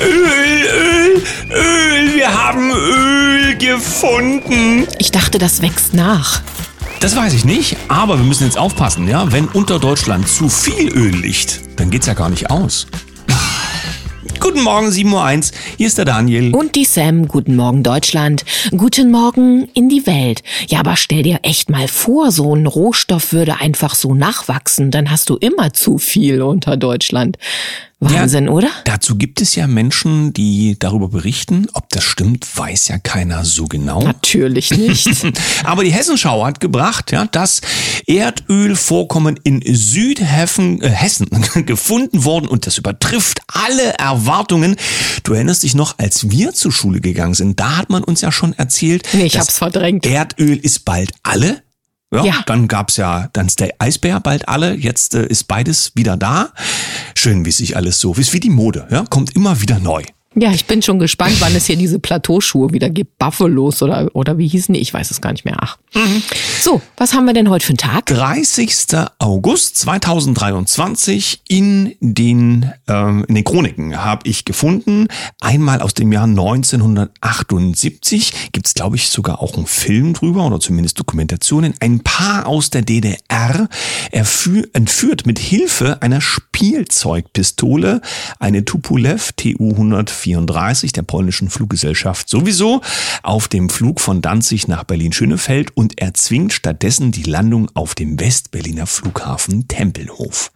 Öl, Öl, Öl, wir haben Öl gefunden. Ich dachte, das wächst nach. Das weiß ich nicht, aber wir müssen jetzt aufpassen, ja? Wenn unter Deutschland zu viel Öl liegt, dann geht's ja gar nicht aus. Guten Morgen, 7.01 Uhr. Hier ist der Daniel. Und die Sam, guten Morgen Deutschland, guten Morgen in die Welt. Ja, aber stell dir echt mal vor, so ein Rohstoff würde einfach so nachwachsen, dann hast du immer zu viel unter Deutschland. Wahnsinn, ja, oder? Dazu gibt es ja Menschen, die darüber berichten. Ob das stimmt, weiß ja keiner so genau. Natürlich nicht. Aber die Hessenschau hat gebracht, ja, dass Erdölvorkommen in Südhessen äh, Hessen gefunden wurden und das übertrifft alle Erwartungen. Du erinnerst dich noch, als wir zur Schule gegangen sind, da hat man uns ja schon erzählt, nee, ich hab's verdrängt. Erdöl ist bald alle. Ja, ja. Dann gab's ja, dann ist der Eisbär bald alle. Jetzt äh, ist beides wieder da. Schön, wie sich alles so, ist wie die Mode, ja, kommt immer wieder neu. Ja, ich bin schon gespannt, wann es hier diese Plateauschuhe wieder gibt. Buffalos oder, oder wie hießen die? Ich weiß es gar nicht mehr. Ach. Mhm. So, was haben wir denn heute für einen Tag? 30. August 2023 in den, ähm, in den Chroniken habe ich gefunden. Einmal aus dem Jahr 1978 gibt's glaube ich, sogar auch einen Film drüber oder zumindest Dokumentationen. Ein Paar aus der DDR entführt mit Hilfe einer Spielzeugpistole eine Tupolev TU-104 der polnischen Fluggesellschaft sowieso auf dem Flug von Danzig nach Berlin-Schönefeld und erzwingt stattdessen die Landung auf dem Westberliner Flughafen Tempelhof.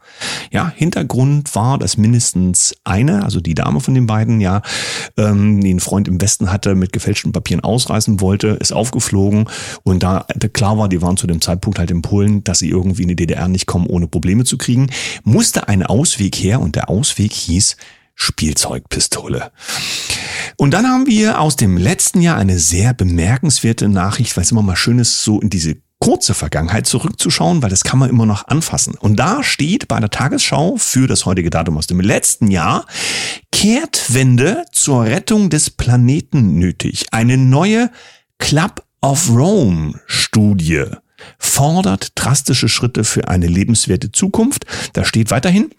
Ja, Hintergrund war, dass mindestens eine, also die Dame von den beiden, ja, ähm, den Freund im Westen hatte, mit gefälschten Papieren ausreisen wollte, ist aufgeflogen und da klar war, die waren zu dem Zeitpunkt halt in Polen, dass sie irgendwie in die DDR nicht kommen, ohne Probleme zu kriegen, musste ein Ausweg her und der Ausweg hieß Spielzeugpistole. Und dann haben wir aus dem letzten Jahr eine sehr bemerkenswerte Nachricht, weil es immer mal schön ist, so in diese kurze Vergangenheit zurückzuschauen, weil das kann man immer noch anfassen. Und da steht bei der Tagesschau für das heutige Datum aus dem letzten Jahr Kehrtwende zur Rettung des Planeten nötig. Eine neue Club of Rome Studie fordert drastische Schritte für eine lebenswerte Zukunft. Da steht weiterhin,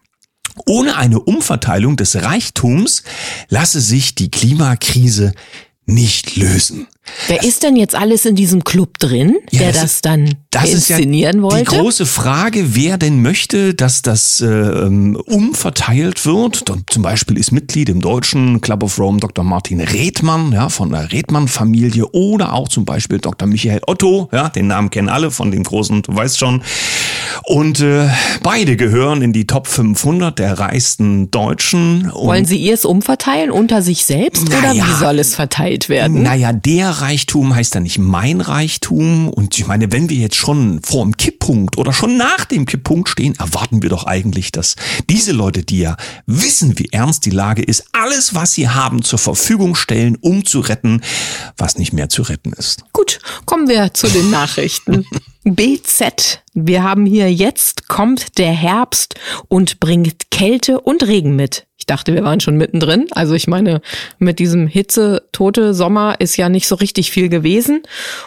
ohne eine Umverteilung des Reichtums lasse sich die Klimakrise nicht lösen. Wer ist denn jetzt alles in diesem Club drin, ja, der das, das dann das inszenieren ist ja wollte? Die große Frage, wer denn möchte, dass das äh, ähm, umverteilt wird. Zum Beispiel ist Mitglied im deutschen Club of Rome Dr. Martin Redmann, ja, von der Redmann-Familie oder auch zum Beispiel Dr. Michael Otto, ja, den Namen kennen alle von dem großen, du weißt schon. Und äh, beide gehören in die Top 500 der reichsten Deutschen. Wollen Sie ihr es umverteilen unter sich selbst naja, oder wie soll es verteilt werden? Naja, der Reichtum heißt dann nicht mein Reichtum. Und ich meine, wenn wir jetzt schon vor dem Kipppunkt oder schon nach dem Kipppunkt stehen, erwarten wir doch eigentlich, dass diese Leute, die ja wissen, wie ernst die Lage ist, alles, was sie haben, zur Verfügung stellen, um zu retten, was nicht mehr zu retten ist. Gut, kommen wir zu den Nachrichten. BZ. Wir haben hier jetzt kommt der Herbst und bringt Kälte und Regen mit dachte, wir waren schon mittendrin. Also ich meine, mit diesem Hitze-tote Sommer ist ja nicht so richtig viel gewesen.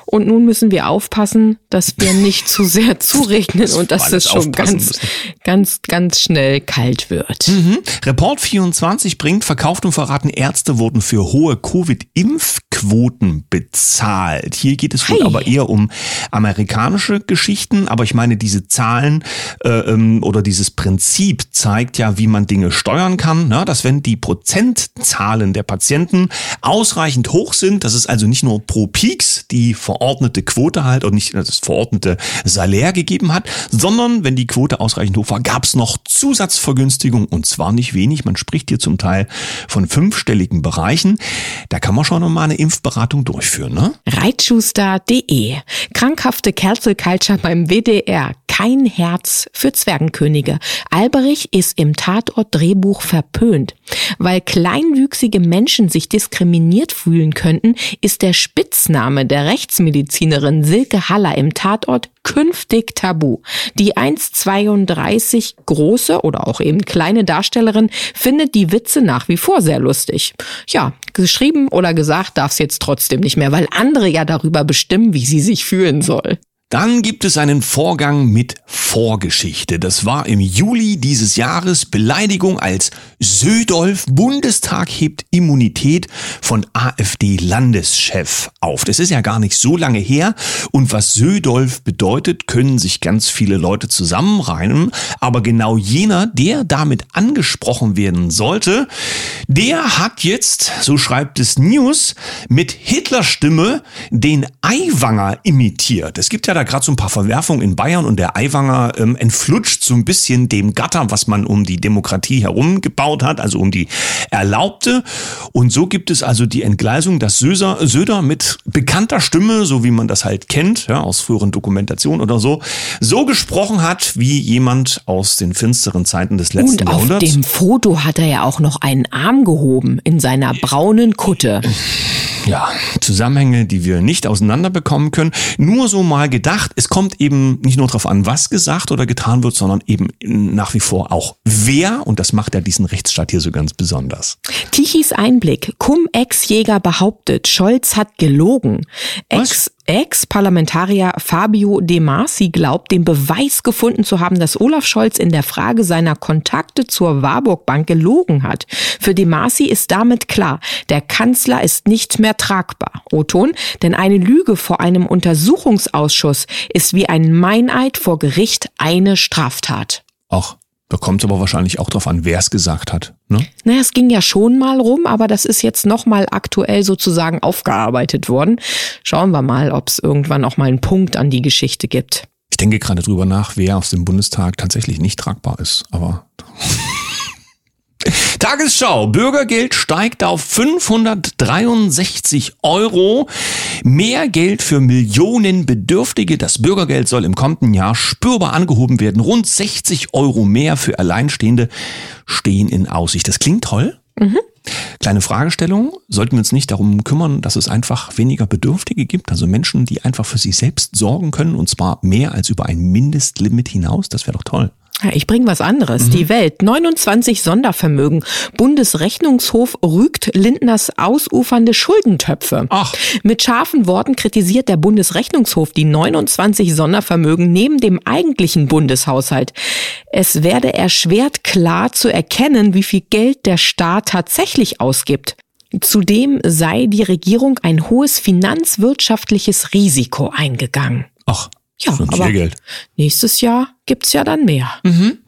Und nun müssen wir aufpassen, dass wir nicht zu sehr zuregnen und dass es schon ganz, ganz, ganz schnell kalt wird. Mhm. Report 24 bringt, verkauft und verraten, Ärzte wurden für hohe Covid-Impfquoten bezahlt. Hier geht es wohl hey. aber eher um amerikanische Geschichten. Aber ich meine, diese Zahlen äh, ähm, oder dieses Prinzip zeigt ja, wie man Dinge steuern kann na, dass wenn die Prozentzahlen der Patienten ausreichend hoch sind, dass es also nicht nur pro Peaks die verordnete Quote halt und nicht das verordnete Salär gegeben hat, sondern wenn die Quote ausreichend hoch war, gab es noch Zusatzvergünstigung und zwar nicht wenig. Man spricht hier zum Teil von fünfstelligen Bereichen. Da kann man schon mal eine Impfberatung durchführen. Ne? Reitschuster.de Krankhafte Cancel Culture beim WDR. Kein Herz für Zwergenkönige. Alberich ist im Tatort-Drehbuch verpönt. Weil kleinwüchsige Menschen sich diskriminiert fühlen könnten, ist der Spitzname der Rechtsmedizinerin Silke Haller im Tatort künftig tabu. Die 1,32 große oder auch eben kleine Darstellerin findet die Witze nach wie vor sehr lustig. Ja, geschrieben oder gesagt darf es jetzt trotzdem nicht mehr, weil andere ja darüber bestimmen, wie sie sich fühlen soll. Dann gibt es einen Vorgang mit Vorgeschichte. Das war im Juli dieses Jahres Beleidigung als Södolf Bundestag hebt Immunität von AfD-Landeschef auf. Das ist ja gar nicht so lange her. Und was Södolf bedeutet, können sich ganz viele Leute zusammenreimen. Aber genau jener, der damit angesprochen werden sollte, der hat jetzt, so schreibt es News, mit Hitlerstimme den Aiwanger imitiert. Es gibt ja da gerade so ein paar Verwerfungen in Bayern und der Aiwanger ähm, entflutscht so ein bisschen dem Gatter, was man um die Demokratie herum gebaut hat, also um die Erlaubte. Und so gibt es also die Entgleisung, dass Söder, Söder mit bekannter Stimme, so wie man das halt kennt, ja, aus früheren Dokumentationen oder so, so gesprochen hat wie jemand aus den finsteren Zeiten des letzten und Jahrhunderts. Auf dem Foto hat er ja auch noch einen Arm gehoben in seiner braunen Kutte ja, Zusammenhänge, die wir nicht auseinanderbekommen können. Nur so mal gedacht, es kommt eben nicht nur darauf an, was gesagt oder getan wird, sondern eben nach wie vor auch wer. Und das macht ja diesen Rechtsstaat hier so ganz besonders. Tichys Einblick. Cum-Ex-Jäger behauptet, Scholz hat gelogen. Ex Ex-Parlamentarier Fabio De Masi glaubt, den Beweis gefunden zu haben, dass Olaf Scholz in der Frage seiner Kontakte zur Warburg Bank gelogen hat. Für De Masi ist damit klar, der Kanzler ist nicht mehr tragbar. Oton, denn eine Lüge vor einem Untersuchungsausschuss ist wie ein Meineid vor Gericht eine Straftat. Ach, da kommt es aber wahrscheinlich auch drauf an, wer es gesagt hat. Ne? Naja, es ging ja schon mal rum, aber das ist jetzt nochmal aktuell sozusagen aufgearbeitet worden. Schauen wir mal, ob es irgendwann auch mal einen Punkt an die Geschichte gibt. Ich denke gerade drüber nach, wer aus dem Bundestag tatsächlich nicht tragbar ist, aber Tagesschau. Bürgergeld steigt auf 563 Euro. Mehr Geld für Millionen Bedürftige. Das Bürgergeld soll im kommenden Jahr spürbar angehoben werden. Rund 60 Euro mehr für Alleinstehende stehen in Aussicht. Das klingt toll. Mhm. Kleine Fragestellung. Sollten wir uns nicht darum kümmern, dass es einfach weniger Bedürftige gibt? Also Menschen, die einfach für sich selbst sorgen können und zwar mehr als über ein Mindestlimit hinaus? Das wäre doch toll. Ich bringe was anderes. Mhm. Die Welt. 29 Sondervermögen. Bundesrechnungshof rügt Lindners ausufernde Schuldentöpfe. Ach. Mit scharfen Worten kritisiert der Bundesrechnungshof die 29 Sondervermögen neben dem eigentlichen Bundeshaushalt. Es werde erschwert klar zu erkennen, wie viel Geld der Staat tatsächlich ausgibt. Zudem sei die Regierung ein hohes finanzwirtschaftliches Risiko eingegangen. Ach. Ja, Schon aber Geld. nächstes Jahr gibt's ja dann mehr. Mhm.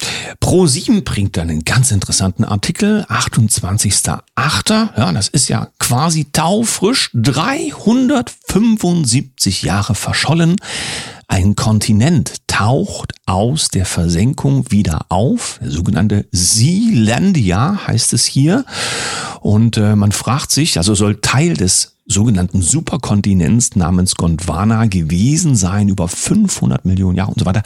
Pro7 bringt dann einen ganz interessanten Artikel, 28.8. Ja, das ist ja quasi taufrisch, 375 Jahre verschollen. Ein Kontinent taucht aus der Versenkung wieder auf, der sogenannte Sealandia heißt es hier. Und äh, man fragt sich, also soll Teil des sogenannten Superkontinents namens Gondwana gewesen sein, über 500 Millionen Jahre und so weiter.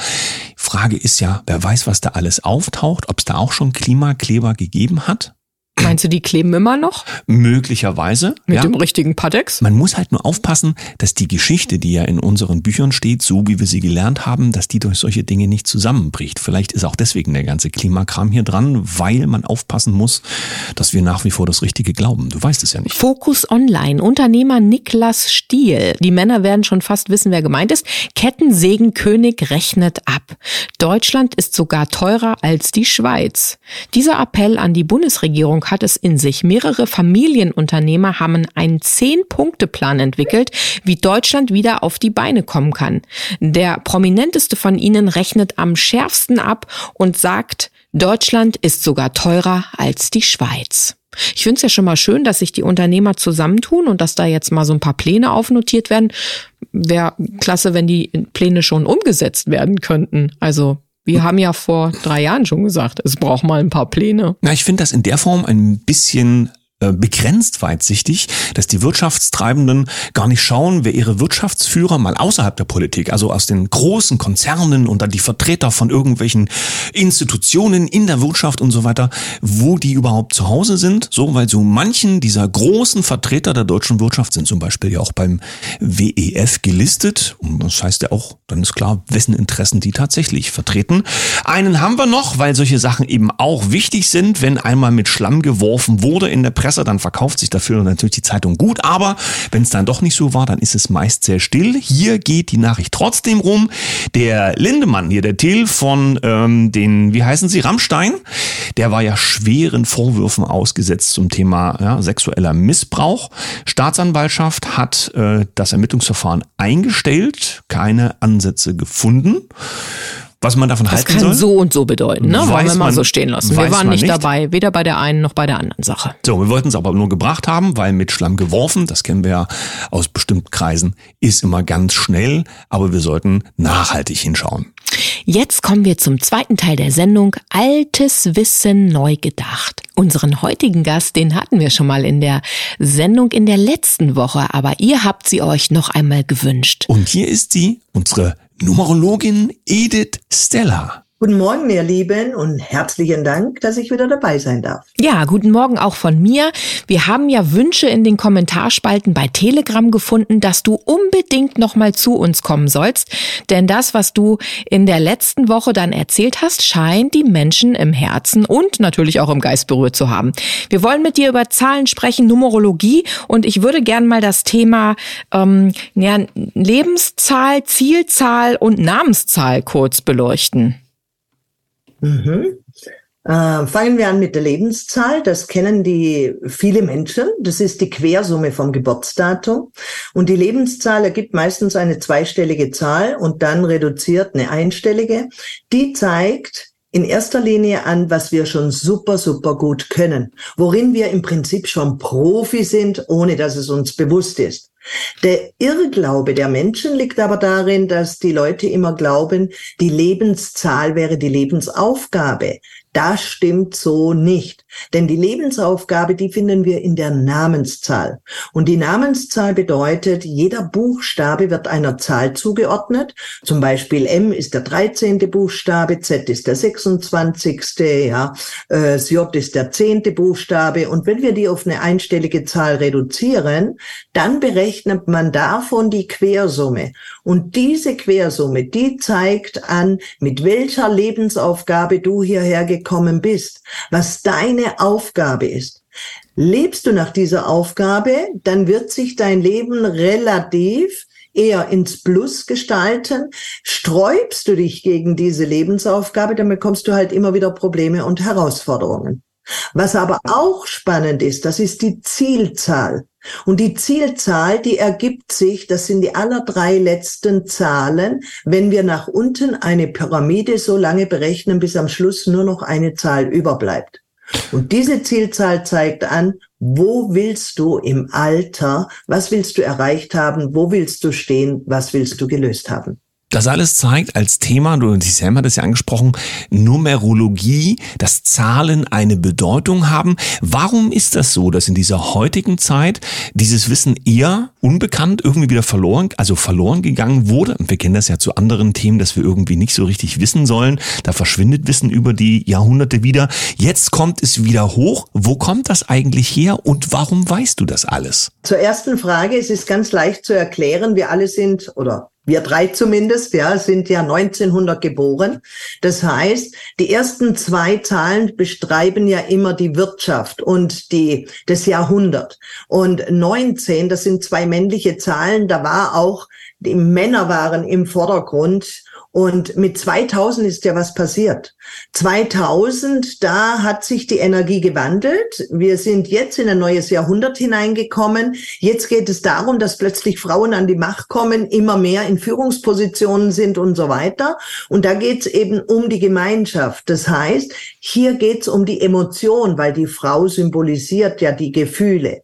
Frage ist ja, wer weiß, was da alles auftaucht, ob es da auch schon Klimakleber gegeben hat? Meinst du, die kleben immer noch? Möglicherweise. Mit ja. dem richtigen Patex? Man muss halt nur aufpassen, dass die Geschichte, die ja in unseren Büchern steht, so wie wir sie gelernt haben, dass die durch solche Dinge nicht zusammenbricht. Vielleicht ist auch deswegen der ganze Klimakram hier dran, weil man aufpassen muss, dass wir nach wie vor das Richtige glauben. Du weißt es ja nicht. Fokus Online. Unternehmer Niklas Stiel. Die Männer werden schon fast wissen, wer gemeint ist. Kettensägenkönig rechnet ab. Deutschland ist sogar teurer als die Schweiz. Dieser Appell an die Bundesregierung hat es in sich. Mehrere Familienunternehmer haben einen Zehn-Punkte-Plan entwickelt, wie Deutschland wieder auf die Beine kommen kann. Der prominenteste von ihnen rechnet am schärfsten ab und sagt, Deutschland ist sogar teurer als die Schweiz. Ich finde es ja schon mal schön, dass sich die Unternehmer zusammentun und dass da jetzt mal so ein paar Pläne aufnotiert werden. Wäre klasse, wenn die Pläne schon umgesetzt werden könnten. Also wir haben ja vor drei Jahren schon gesagt, es braucht mal ein paar Pläne. Na, ich finde das in der Form ein bisschen begrenzt weitsichtig, dass die Wirtschaftstreibenden gar nicht schauen, wer ihre Wirtschaftsführer mal außerhalb der Politik, also aus den großen Konzernen und dann die Vertreter von irgendwelchen Institutionen in der Wirtschaft und so weiter, wo die überhaupt zu Hause sind. So, weil so manchen dieser großen Vertreter der deutschen Wirtschaft sind zum Beispiel ja auch beim WEF gelistet. Und das heißt ja auch, dann ist klar, wessen Interessen die tatsächlich vertreten. Einen haben wir noch, weil solche Sachen eben auch wichtig sind, wenn einmal mit Schlamm geworfen wurde in der Presse Presse, dann verkauft sich dafür natürlich die Zeitung gut. Aber wenn es dann doch nicht so war, dann ist es meist sehr still. Hier geht die Nachricht trotzdem rum. Der Lindemann hier, der Till von ähm, den, wie heißen sie, Rammstein, der war ja schweren Vorwürfen ausgesetzt zum Thema ja, sexueller Missbrauch. Staatsanwaltschaft hat äh, das Ermittlungsverfahren eingestellt, keine Ansätze gefunden. Was man davon das halten kann soll? so und so bedeuten, ne? Wollen wir mal man- so stehen lassen. Wir waren nicht. dabei, weder bei der einen noch bei der anderen Sache. So, wir wollten es aber nur gebracht haben, weil mit Schlamm geworfen, das kennen wir ja aus bestimmten Kreisen, ist immer ganz schnell, aber wir sollten nachhaltig hinschauen. Jetzt kommen wir zum zweiten Teil der Sendung Altes Wissen neu gedacht. Unseren heutigen Gast, den hatten wir schon mal in der Sendung in der letzten Woche, aber ihr habt sie euch noch einmal gewünscht. Und hier ist sie, unsere Numerologin Edith Stella. Guten Morgen, ihr Lieben, und herzlichen Dank, dass ich wieder dabei sein darf. Ja, guten Morgen auch von mir. Wir haben ja Wünsche in den Kommentarspalten bei Telegram gefunden, dass du unbedingt nochmal zu uns kommen sollst. Denn das, was du in der letzten Woche dann erzählt hast, scheint die Menschen im Herzen und natürlich auch im Geist berührt zu haben. Wir wollen mit dir über Zahlen sprechen, Numerologie und ich würde gern mal das Thema ähm, ja, Lebenszahl, Zielzahl und Namenszahl kurz beleuchten. Mhm. Äh, fangen wir an mit der Lebenszahl. Das kennen die viele Menschen. Das ist die Quersumme vom Geburtsdatum. Und die Lebenszahl ergibt meistens eine zweistellige Zahl und dann reduziert eine einstellige. Die zeigt in erster Linie an, was wir schon super, super gut können. Worin wir im Prinzip schon Profi sind, ohne dass es uns bewusst ist. Der Irrglaube der Menschen liegt aber darin, dass die Leute immer glauben, die Lebenszahl wäre die Lebensaufgabe. Das stimmt so nicht. Denn die Lebensaufgabe, die finden wir in der Namenszahl. Und die Namenszahl bedeutet, jeder Buchstabe wird einer Zahl zugeordnet. Zum Beispiel M ist der 13. Buchstabe, Z ist der 26. Ja, äh, J ist der 10. Buchstabe. Und wenn wir die auf eine einstellige Zahl reduzieren, dann berechnet man davon die Quersumme. Und diese Quersumme, die zeigt an, mit welcher Lebensaufgabe du hierher gekommen bist, was deine Aufgabe ist. Lebst du nach dieser Aufgabe, dann wird sich dein Leben relativ eher ins Plus gestalten. Sträubst du dich gegen diese Lebensaufgabe, dann bekommst du halt immer wieder Probleme und Herausforderungen. Was aber auch spannend ist, das ist die Zielzahl. Und die Zielzahl, die ergibt sich, das sind die aller drei letzten Zahlen, wenn wir nach unten eine Pyramide so lange berechnen, bis am Schluss nur noch eine Zahl überbleibt. Und diese Zielzahl zeigt an, wo willst du im Alter, was willst du erreicht haben, wo willst du stehen, was willst du gelöst haben. Das alles zeigt als Thema, du dich selber das ja angesprochen, Numerologie, dass Zahlen eine Bedeutung haben. Warum ist das so, dass in dieser heutigen Zeit dieses Wissen eher unbekannt irgendwie wieder verloren, also verloren gegangen wurde? Und wir kennen das ja zu anderen Themen, dass wir irgendwie nicht so richtig wissen sollen. Da verschwindet Wissen über die Jahrhunderte wieder. Jetzt kommt es wieder hoch. Wo kommt das eigentlich her und warum weißt du das alles? Zur ersten Frage, es ist ganz leicht zu erklären, wir alle sind, oder wir drei zumindest, ja, sind ja 1900 geboren. Das heißt, die ersten zwei Zahlen beschreiben ja immer die Wirtschaft und die, das Jahrhundert. Und 19, das sind zwei männliche Zahlen, da war auch, die Männer waren im Vordergrund. Und mit 2000 ist ja was passiert. 2000, da hat sich die Energie gewandelt. Wir sind jetzt in ein neues Jahrhundert hineingekommen. Jetzt geht es darum, dass plötzlich Frauen an die Macht kommen, immer mehr in Führungspositionen sind und so weiter. Und da geht es eben um die Gemeinschaft. Das heißt, hier geht es um die Emotion, weil die Frau symbolisiert ja die Gefühle.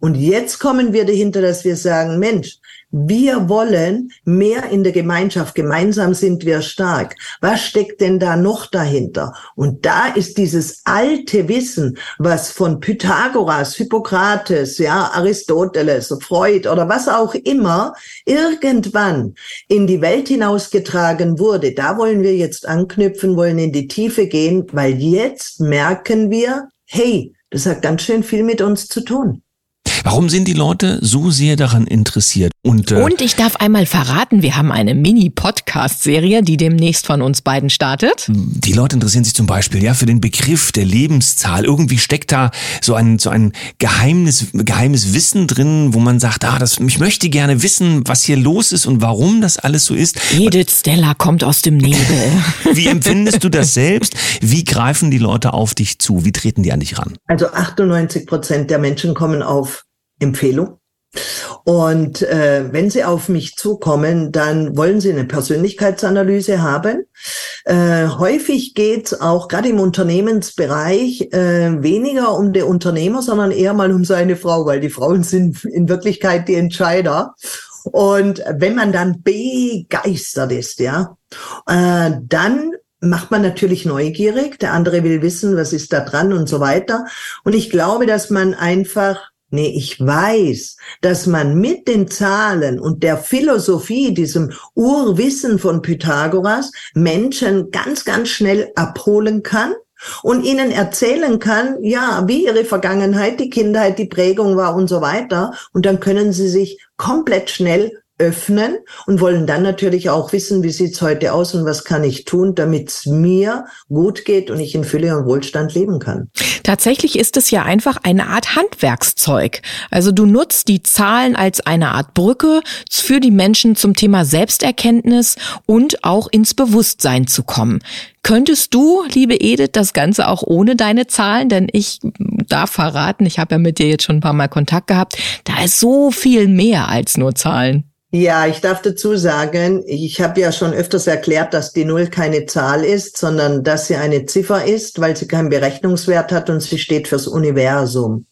Und jetzt kommen wir dahinter, dass wir sagen, Mensch, wir wollen mehr in der Gemeinschaft. Gemeinsam sind wir stark. Was steckt denn da noch dahinter? Und da ist dieses alte Wissen, was von Pythagoras, Hippokrates, ja, Aristoteles, Freud oder was auch immer irgendwann in die Welt hinausgetragen wurde. Da wollen wir jetzt anknüpfen, wollen in die Tiefe gehen, weil jetzt merken wir, hey, das hat ganz schön viel mit uns zu tun. Warum sind die Leute so sehr daran interessiert? Und, äh, Und ich darf einmal verraten, wir haben eine Mini-Podcast-Serie, die demnächst von uns beiden startet. Die Leute interessieren sich zum Beispiel ja für den Begriff der Lebenszahl. Irgendwie steckt da so ein, so ein Geheimnis, geheimes Wissen drin, wo man sagt, ah, das, ich möchte gerne wissen, was hier los ist und warum das alles so ist. Edith Stella kommt aus dem Nebel. Wie empfindest du das selbst? Wie greifen die Leute auf dich zu? Wie treten die an dich ran? Also 98 Prozent der Menschen kommen auf Empfehlung. Und äh, wenn Sie auf mich zukommen, dann wollen Sie eine Persönlichkeitsanalyse haben. Äh, häufig geht es auch gerade im Unternehmensbereich äh, weniger um den Unternehmer, sondern eher mal um seine Frau, weil die Frauen sind in Wirklichkeit die Entscheider. Und wenn man dann begeistert ist, ja, äh, dann macht man natürlich neugierig. Der andere will wissen, was ist da dran und so weiter. Und ich glaube, dass man einfach Nee, ich weiß, dass man mit den Zahlen und der Philosophie, diesem Urwissen von Pythagoras, Menschen ganz, ganz schnell abholen kann und ihnen erzählen kann, ja, wie ihre Vergangenheit, die Kindheit, die Prägung war und so weiter. Und dann können sie sich komplett schnell öffnen und wollen dann natürlich auch wissen, wie sieht's heute aus und was kann ich tun, damit es mir gut geht und ich in Fülle und Wohlstand leben kann. Tatsächlich ist es ja einfach eine Art Handwerkszeug. Also du nutzt die Zahlen als eine Art Brücke für die Menschen zum Thema Selbsterkenntnis und auch ins Bewusstsein zu kommen. Könntest du, liebe Edith, das Ganze auch ohne deine Zahlen? Denn ich darf verraten, ich habe ja mit dir jetzt schon ein paar Mal Kontakt gehabt, da ist so viel mehr als nur Zahlen. Ja, ich darf dazu sagen, ich habe ja schon öfters erklärt, dass die Null keine Zahl ist, sondern dass sie eine Ziffer ist, weil sie keinen Berechnungswert hat und sie steht fürs Universum.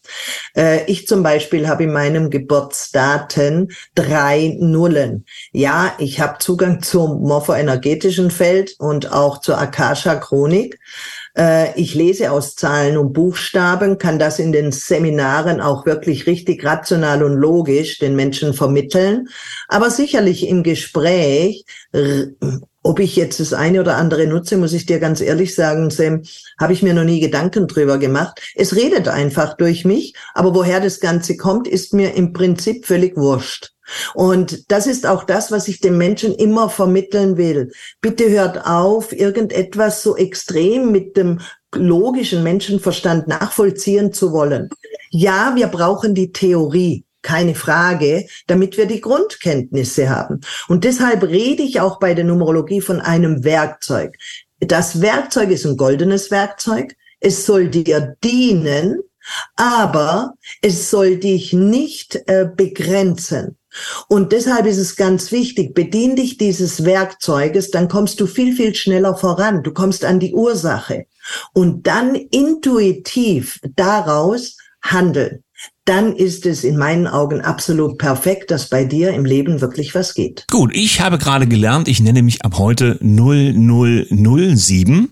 Äh, ich zum Beispiel habe in meinem Geburtsdaten drei Nullen. Ja, ich habe Zugang zum morphoenergetischen Feld und auch zur Akasha-Chronik. Äh, ich lese aus Zahlen und Buchstaben, kann das in den Seminaren auch wirklich richtig rational und logisch den Menschen vermitteln. Aber sicherlich im Gespräch, ob ich jetzt das eine oder andere nutze, muss ich dir ganz ehrlich sagen, Sam, habe ich mir noch nie Gedanken drüber gemacht. Es redet einfach durch mich, aber woher das Ganze kommt, ist mir im Prinzip völlig wurscht. Und das ist auch das, was ich den Menschen immer vermitteln will. Bitte hört auf, irgendetwas so extrem mit dem logischen Menschenverstand nachvollziehen zu wollen. Ja, wir brauchen die Theorie keine Frage, damit wir die Grundkenntnisse haben. Und deshalb rede ich auch bei der Numerologie von einem Werkzeug. Das Werkzeug ist ein goldenes Werkzeug. Es soll dir dienen, aber es soll dich nicht äh, begrenzen. Und deshalb ist es ganz wichtig, bedien dich dieses Werkzeuges, dann kommst du viel, viel schneller voran. Du kommst an die Ursache und dann intuitiv daraus handeln dann ist es in meinen Augen absolut perfekt, dass bei dir im Leben wirklich was geht. Gut, ich habe gerade gelernt, ich nenne mich ab heute 0007.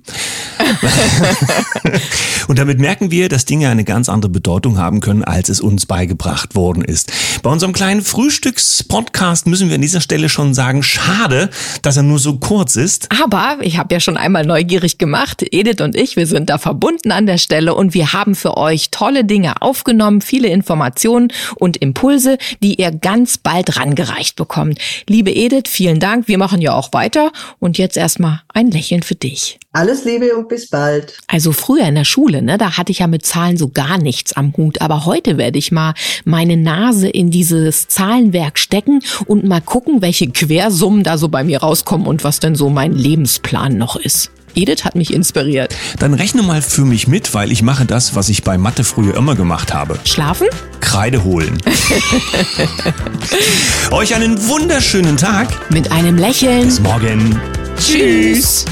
Und damit merken wir, dass Dinge eine ganz andere Bedeutung haben können, als es uns beigebracht worden ist. Bei unserem kleinen Frühstückspodcast müssen wir an dieser Stelle schon sagen, schade, dass er nur so kurz ist. Aber ich habe ja schon einmal neugierig gemacht, Edith und ich, wir sind da verbunden an der Stelle und wir haben für euch tolle Dinge aufgenommen, viele Informationen und Impulse, die ihr ganz bald rangereicht bekommt. Liebe Edith, vielen Dank. Wir machen ja auch weiter. Und jetzt erstmal ein Lächeln für dich. Alles Liebe und bis bald. Also früher in der Schule, ne, da hatte ich ja mit Zahlen so gar nichts am Hut. Aber heute werde ich mal meine Nase in dieses Zahlenwerk stecken und mal gucken, welche Quersummen da so bei mir rauskommen und was denn so mein Lebensplan noch ist. Edith hat mich inspiriert. Dann rechne mal für mich mit, weil ich mache das, was ich bei Mathe früher immer gemacht habe. Schlafen? Kreide holen. Euch einen wunderschönen Tag. Mit einem Lächeln. Bis morgen. Tschüss.